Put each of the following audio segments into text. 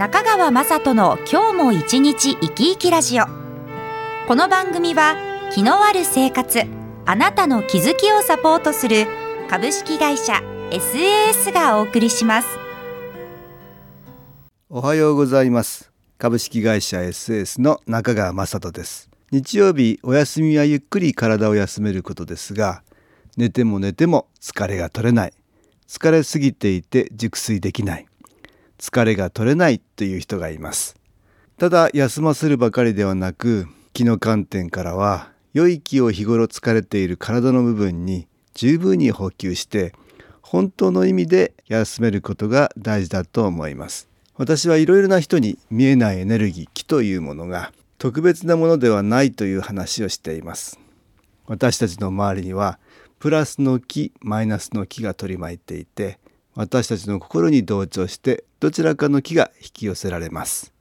中川雅人の今日も一日生き生きラジオ。この番組は気のある生活あなたの気づきをサポートする株式会社 SAS がお送りします。おはようございます。株式会社 SAS の中川雅人です。日曜日お休みはゆっくり体を休めることですが寝ても寝ても疲れが取れない。疲れすぎていて熟睡できない。疲れが取れないという人がいます。ただ休ませるばかりではなく気の観点からは良い気を日頃疲れている体の部分に十分に補給して本当の意味で休めることが大事だと思います。私はいろいろな人に見えないエネルギー気というものが特別なものではないという話をしています。私たちの周りにはプラスの気マイナスの気が取り巻いていて私たちの心に同調してどちらかの気が引き寄せられます。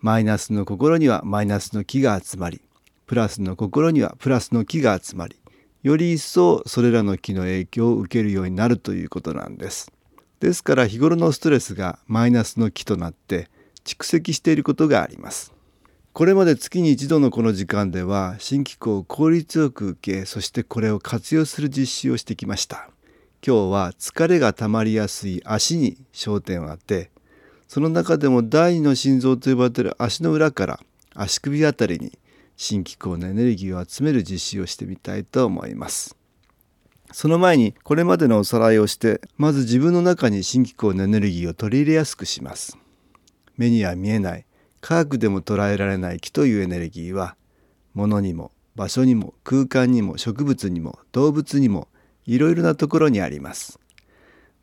マイナスの心にはマイナスの気が集まりプラスの心にはプラスの気が集まりより一層それらの気の影響を受けるようになるということなんです。ですから日頃のストレスがマイナスの気となって蓄積していることがあります。これまで月に一度のこの時間では新機構を効率よく受けそしてこれを活用する実施をしてきました。今日は疲れがたまりやすい足に焦点を当てその中でも第二の心臓と呼ばれている足の裏から足首あたりに新機構のエネルギーを集める実施をしてみたいと思います。その前にこれまでのおさらいをしてまず自分の中に新機構のエネルギーを取り入れやすくします。目には見えない科学でも捉えられない気というエネルギーは物にも場所にも空間にも植物にも動物にもいろいろなところにあります。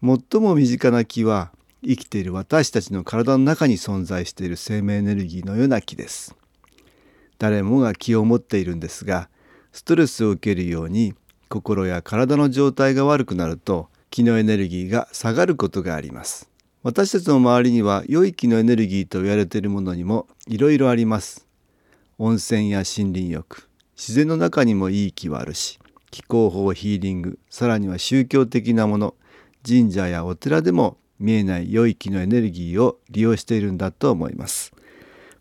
最も身近な気は生きている私たちの体の中に存在している生命エネルギーのような気です。誰もが気を持っているんですがストレスを受けるように心や体の状態が悪くなると気のエネルギーが下がることがあります。私たちの周りには良い気のエネルギーと言われているものにもいろいろあります。温泉や森林浴自然の中にもいい気はあるし気候法ヒーリングさらには宗教的なもの神社やお寺でも見えない良い気のエネルギーを利用しているんだと思います。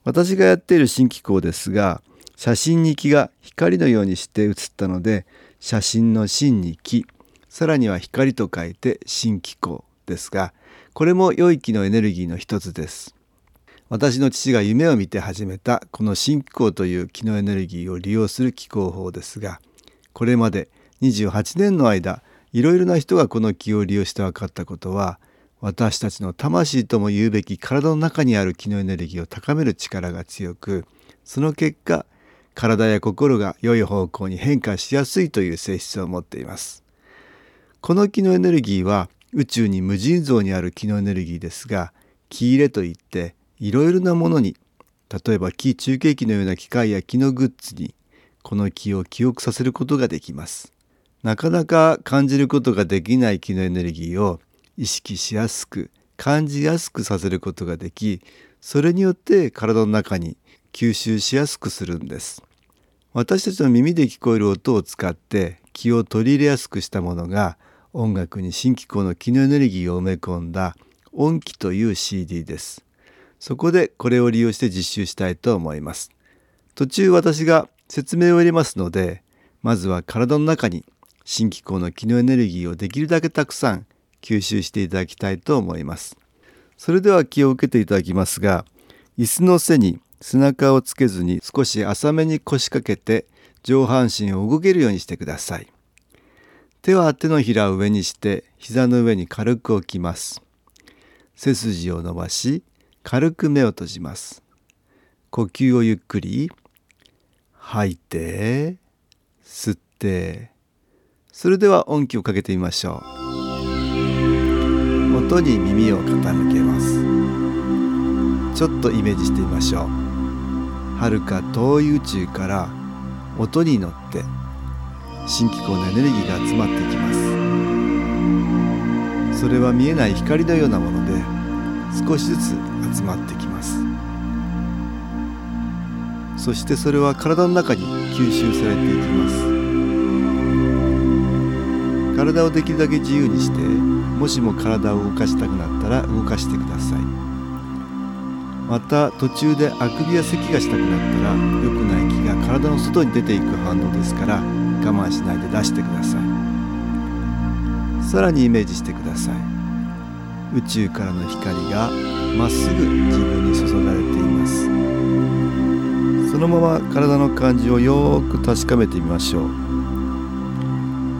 私がやっている新機構ですが写真に気が光のようにして写ったので写真の真に気さらには光と書いて新機構ですがこれも良い気のエネルギーの一つです。私の父が夢を見て始めたこの新機構という気のエネルギーを利用する気候法ですがこれまで28年の間いろいろな人がこの気を利用して分かったことは私たちの魂とも言うべき体の中にある気のエネルギーを高める力が強くその結果体や心が良い方向に変化しやすいという性質を持っています。この気のエネルギーは宇宙に無尽蔵にある気のエネルギーですが気入れといっていろいろなものに例えば気中継機のような機械や気のグッズにこの気を記憶させることができます。なかなか感じることができない気のエネルギーを意識しやすく感じやすくさせることができそれによって体の中に吸収しやすくするんです。私たちの耳で聞こえる音を使って気を取り入れやすくしたものが音楽に新機構の気のエネルギーを埋め込んだ音気という CD です。そこでこれを利用して実習したいと思います。途中私が説明を入れますのでまずは体の中に新機構の気のエネルギーをできるだけたくさん吸収していただきたいと思います。それでは気を受けていただきますが椅子の背に背中をつけずに少し浅めに腰掛けて上半身を動けるようにしてください。手は手のひらを上にして膝の上に軽く置きます。背筋を伸ばし軽く目を閉じます。呼吸をゆっくり吐いて吸って。それでは音気をかけてみましょう。音に耳を傾けます。ちょっとイメージしてみましょう。はるか遠い宇宙から音に乗って新機構のエネルギーが集まってきます。それは見えない光のようなもので少しずつ集まってきます。そしてそれは体の中に吸収されていきます。体をできるだけ自由にしてもしも体を動かしたくなったら動かしてください。また途中であくびや咳がしたくなったら良くない気が体の外に出ていく反応ですから我慢しないで出してください。さらにイメージしてください。宇宙からの光がまっすぐ自分に注がれています。そのまま体の感じをよく確かめてみましょう。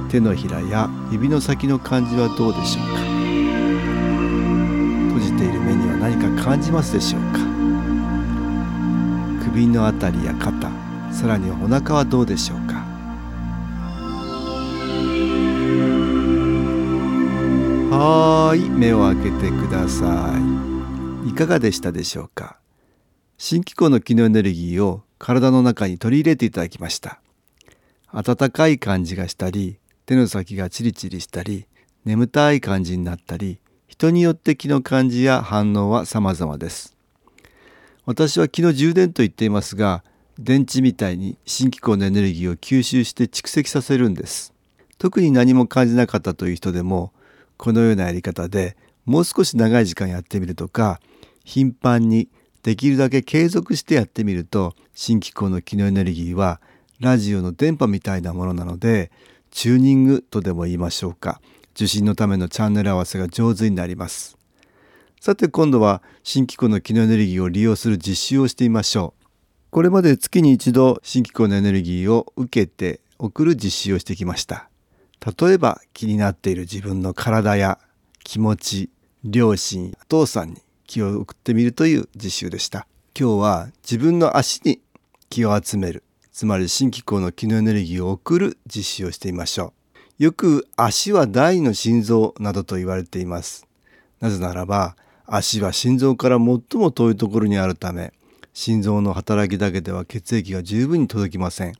手のひらや指の先の感じはどうでしょうか？閉じている目には何か感じますでしょうか？首のあたりや肩さらにお腹はどうでしょうか？はい目を開けてください。いかがでしたでしょうか？新機構の機能エネルギーを体の中に取り入れていただきました。温かい感じがしたり手の先がチリチリしたり眠たい感じになったり人によって気の感じや反応は様々です。私は気の充電と言っていますが電池みたいに新機構のエネルギーを吸収して蓄積させるんです。特に何も感じなかったという人でもこのようなやり方でもう少し長い時間やってみるとか頻繁にできるだけ継続してやってみると新機構の機能エネルギーはラジオの電波みたいなものなのでチューニングとでも言いましょうか。受信のためのチャンネル合わせが上手になります。さて今度は新機構の機能エネルギーを利用する実習をしてみましょう。これまで月に一度新機構のエネルギーを受けて送る実習をしてきました。例えば気になっている自分の体や気持ち両親お父さんに。気を送ってみるという実習でした。今日は自分の足に気を集める。つまり新機構の機能エネルギーを送る実習をしてみましょう。よく足は第二の心臓などと言われています。なぜならば足は心臓から最も遠いところにあるため心臓の働きだけでは血液が十分に届きません。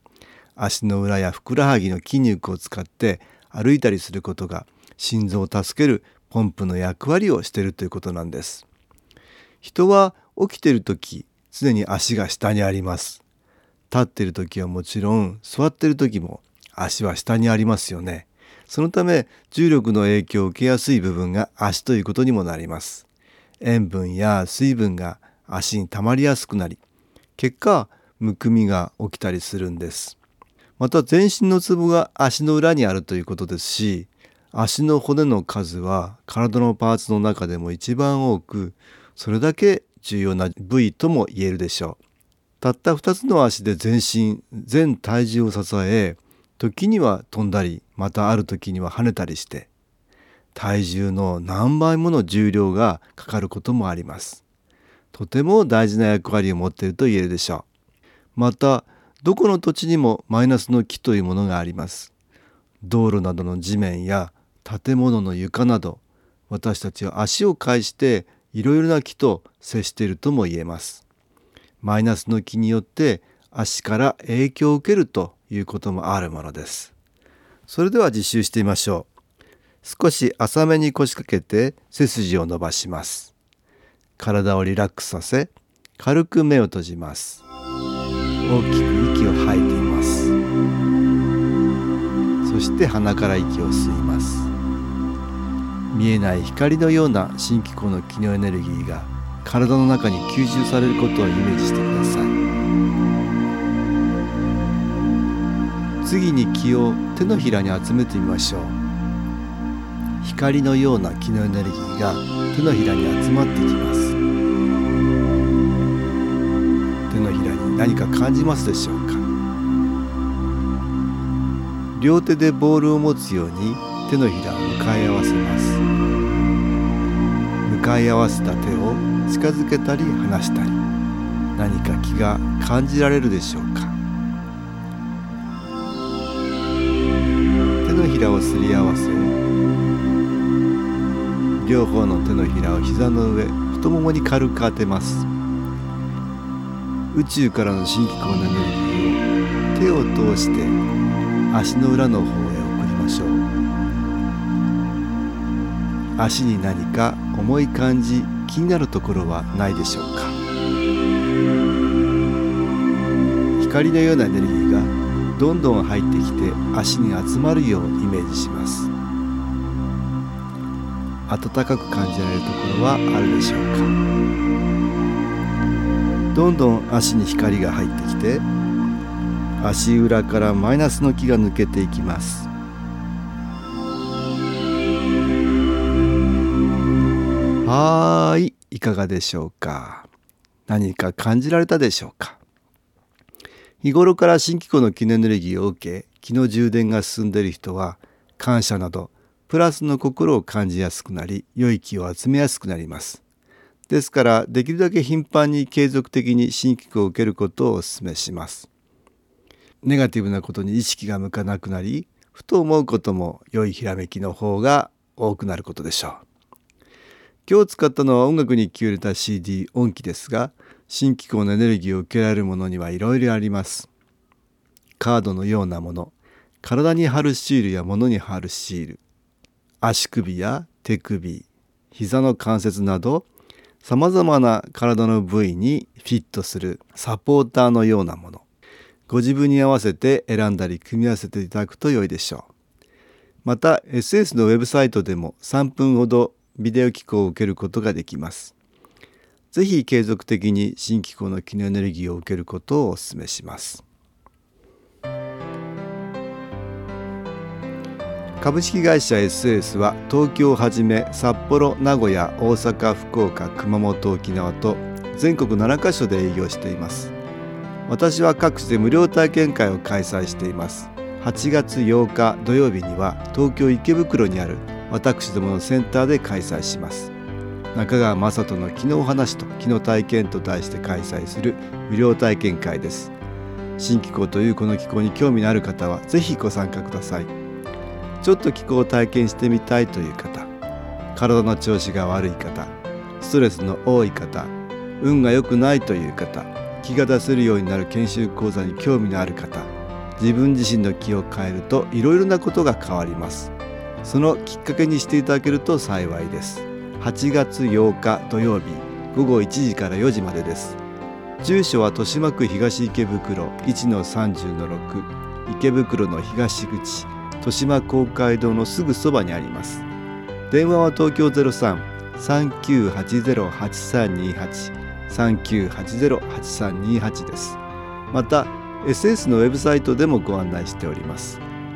足の裏やふくらはぎの筋肉を使って歩いたりすることが心臓を助けるポンプの役割をしているということなんです。人は起きている時常に足が下にあります。立っている時はもちろん座っている時も足は下にありますよね。そのため重力の影響を受けやすい部分が足ということにもなります。塩分や水分が足に溜まりやすくなり結果むくみが起きたりするんです。また全身のツボが足の裏にあるということですし足の骨の数は体のパーツの中でも一番多くそれだけ重要な部位とも言えるでしょう。たった2つの足で全身全体重を支え時には飛んだりまたある時には跳ねたりして体重の何倍もの重量がかかることもあります。とても大事な役割を持っていると言えるでしょう。またどこの土地にもマイナスの木というものがあります。道路などの地面や建物の床など私たちは足を介していろいろな木と接しているとも言えます。マイナスの気によって足から影響を受けるということもあるものです。それでは実習してみましょう。少し浅めに腰掛けて背筋を伸ばします。体をリラックスさせ軽く目を閉じます。大きく息を吐いています。そして鼻から息を吸います。見えない光のような新機構の機能エネルギーが体の中に吸収されることをイメージしてください。次に気を手のひらに集めてみましょう。光のような気のエネルギーが手のひらに集まってきます。手のひらに何か感じますでしょうか？両手でボールを持つように手のひらを向かい合わせます。向かい合わせた手を近づけたり離したり何か気が感じられるでしょうか。手のひらをすり合わせ両方の手のひらを膝の上太ももに軽く当てます。宇宙からの新機構のエネルギーを手を通して足の裏の方へ送りましょう。足に何か重い感じ気になるところはないでしょうか。光のようなエネルギーがどんどん入ってきて足に集まるようイメージします。暖かく感じられるところはあるでしょうか。どんどん足に光が入ってきて足裏からマイナスの気が抜けていきます。はーい。いかがでしょうか？何か感じられたでしょうか？日頃から新機構の記念エネルギーを受け気の充電が進んでいる人は感謝などプラスの心を感じやすくなり良い気を集めやすくなります。ですからできるだけ頻繁に継続的に新機構を受けることをお勧めします。ネガティブなことに意識が向かなくなりふと思うことも良いひらめきの方が多くなることでしょう。今日使ったのは音楽に気を入れた CD 音機ですが新機構のエネルギーを受けられるものにはいろいろあります。カードのようなもの体に貼るシールや物に貼るシール足首や手首膝の関節などさまざまな体の部位にフィットするサポーターのようなもの。ご自分に合わせて選んだり組み合わせていただくと良いでしょう。また SS のウェブサイトでも3分ほどビデオ機構を受けることができます。ぜひ継続的に新機構の機能エネルギーを受けることをお勧めします。株式会社 SS は東京をはじめ札幌名古屋大阪福岡熊本沖縄と全国7カ所で営業しています。私は各地で無料体験会を開催しています。8月8日土曜日には東京池袋にある私どものセンターで開催します。中川雅人の「昨日話と昨日体験」と題して開催する無料体験会です。新機構というこの機構に興味のある方はぜひご参加ください。ちょっと気候を体験してみたいという方体の調子が悪い方ストレスの多い方運が良くないという方気が出せるようになる研修講座に興味のある方自分自身の気を変えるといろいろなことが変わります。そのきっかけにしていただけると幸いです。8月8日土曜日午後1時から4時までです。住所は豊島区東池袋1-30-6池袋の東口豊島公会堂のすぐそばにあります。電話は東京03-3980-8328 3980-8328です。また SS のウェブサイトでもご案内しております。